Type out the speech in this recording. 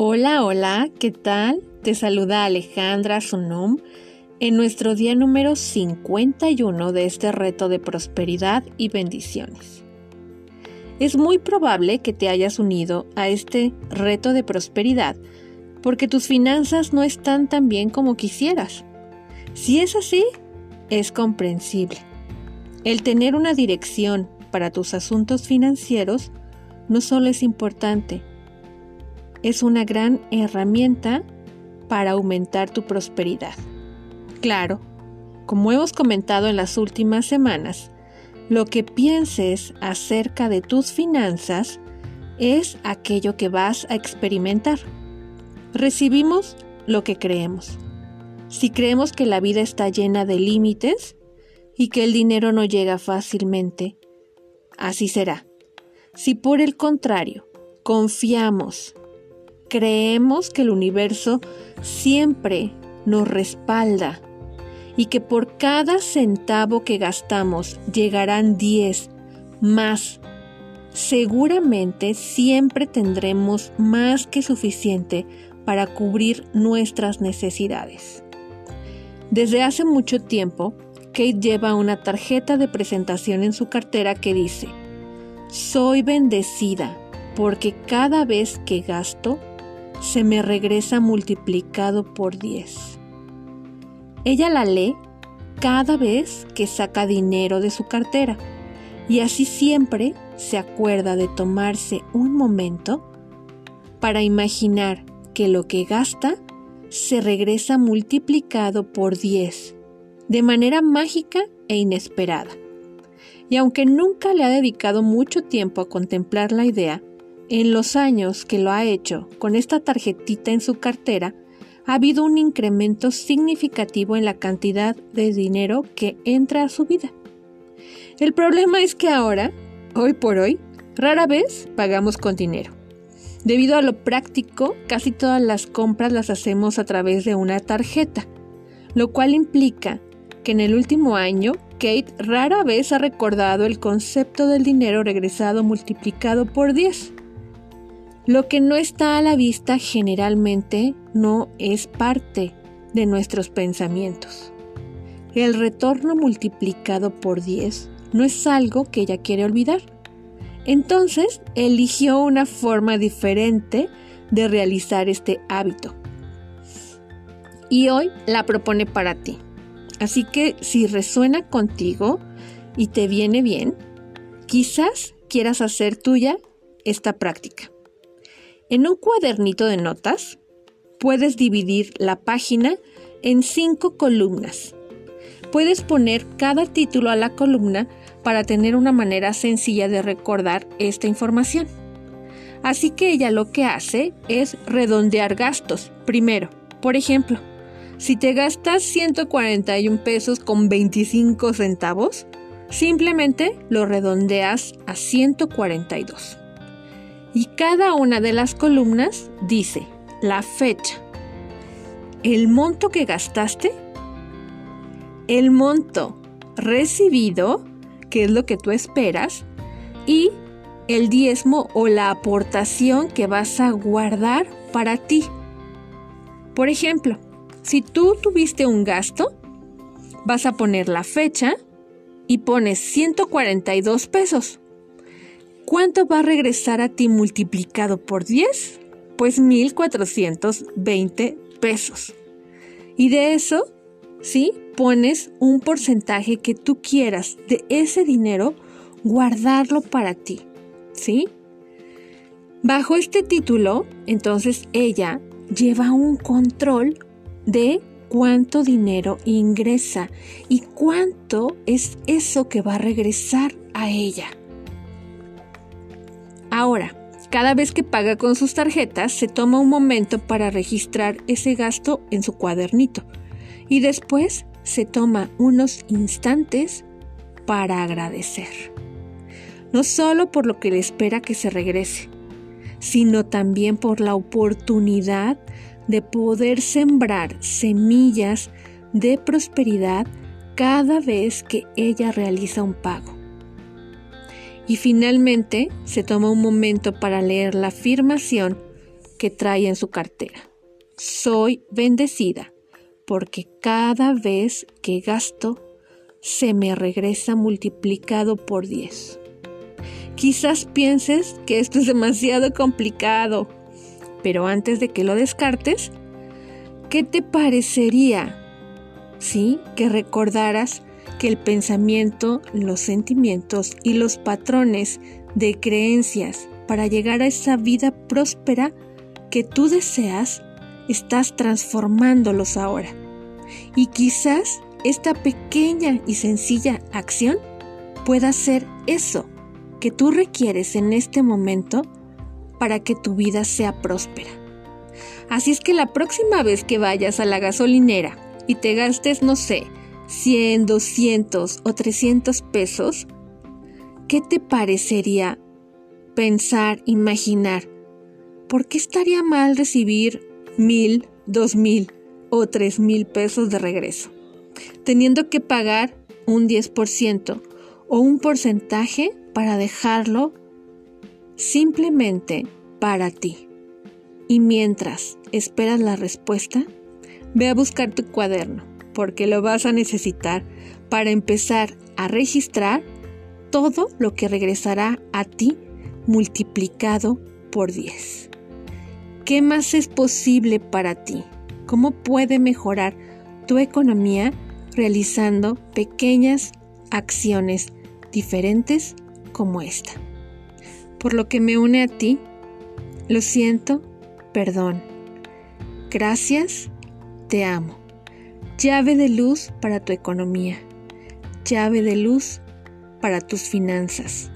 Hola, hola, ¿qué tal? Te saluda Alejandra Sunum en nuestro día número 51 de este reto de prosperidad y bendiciones. Es muy probable que te hayas unido a este reto de prosperidad porque tus finanzas no están tan bien como quisieras. Si es así, es comprensible. El tener una dirección para tus asuntos financieros no solo es importante, es una gran herramienta para aumentar tu prosperidad. Claro, como hemos comentado en las últimas semanas, lo que pienses acerca de tus finanzas es aquello que vas a experimentar. Recibimos lo que creemos. Si creemos que la vida está llena de límites y que el dinero no llega fácilmente, así será. Si por el contrario confiamos creemos que el universo siempre nos respalda y que por cada centavo que gastamos llegarán 10 más. Seguramente siempre tendremos más que suficiente para cubrir nuestras necesidades. Desde hace mucho tiempo, Kate lleva una tarjeta de presentación en su cartera que dice, Soy bendecida porque cada vez que gasto, se me regresa multiplicado por 10. Ella la lee cada vez que saca dinero de su cartera y así siempre se acuerda de tomarse un momento para imaginar que lo que gasta se regresa multiplicado por 10 de manera mágica e inesperada. Y aunque nunca le ha dedicado mucho tiempo a contemplar la idea, en los años que lo ha hecho con esta tarjetita en su cartera, ha habido un incremento significativo en la cantidad de dinero que entra a su vida. El problema es que ahora, hoy por hoy, rara vez pagamos con dinero. Debido a lo práctico, casi todas las compras las hacemos a través de una tarjeta, lo cual implica que en el último año Kate rara vez ha recordado el concepto del dinero regresado multiplicado por 10. Lo que no está a la vista generalmente no es parte de nuestros pensamientos. El retorno multiplicado por 10 no es algo que ella quiere olvidar. Entonces eligió una forma diferente de realizar este hábito. Y hoy la propone para ti. Así que si resuena contigo y te viene bien, quizás quieras hacer tuya esta práctica. En un cuadernito de notas puedes dividir la página en cinco columnas. Puedes poner cada título a la columna para tener una manera sencilla de recordar esta información. Así que ella lo que hace es redondear gastos. Primero, por ejemplo, si te gastas 141 pesos con 25 centavos, simplemente lo redondeas a 142 y cada una de las columnas dice la fecha, el monto que gastaste, el monto recibido, que es lo que tú esperas, y el diezmo o la aportación que vas a guardar para ti. Por ejemplo, si tú tuviste un gasto, vas a poner la fecha y pones 142 pesos. ¿Cuánto va a regresar a ti multiplicado por 10? Pues 1420 pesos. Y de eso, ¿sí? Pones un porcentaje que tú quieras de ese dinero, guardarlo para ti, ¿sí? Bajo este título, entonces ella lleva un control de cuánto dinero ingresa y cuánto es eso que va a regresar a ella. Ahora, cada vez que paga con sus tarjetas, se toma un momento para registrar ese gasto en su cuadernito y después se toma unos instantes para agradecer. No solo por lo que le espera que se regrese, sino también por la oportunidad de poder sembrar semillas de prosperidad cada vez que ella realiza un pago. Y finalmente se toma un momento para leer la afirmación que trae en su cartera. Soy bendecida porque cada vez que gasto se me regresa multiplicado por 10. Quizás pienses que esto es demasiado complicado, pero antes de que lo descartes, ¿qué te parecería si que recordaras que el pensamiento, los sentimientos y los patrones de creencias para llegar a esa vida próspera que tú deseas estás transformándolos ahora. Y quizás esta pequeña y sencilla acción pueda ser eso que tú requieres en este momento para que tu vida sea próspera. Así es que la próxima vez que vayas a la gasolinera y te gastes, no sé, 100, 200 o 300 pesos, ¿qué te parecería pensar, imaginar, ¿por qué estaría mal recibir mil, dos mil o tres mil pesos de regreso, teniendo que pagar un 10% o un porcentaje para dejarlo simplemente para ti. Y mientras esperas la respuesta, ve a buscar tu cuaderno, porque lo vas a necesitar para empezar a registrar todo lo que regresará a ti multiplicado por 10. ¿Qué más es posible para ti? ¿Cómo puede mejorar tu economía realizando pequeñas acciones diferentes como esta? Por lo que me une a ti, lo siento, perdón. Gracias, te amo. Llave de luz para tu economía. Llave de luz para tus finanzas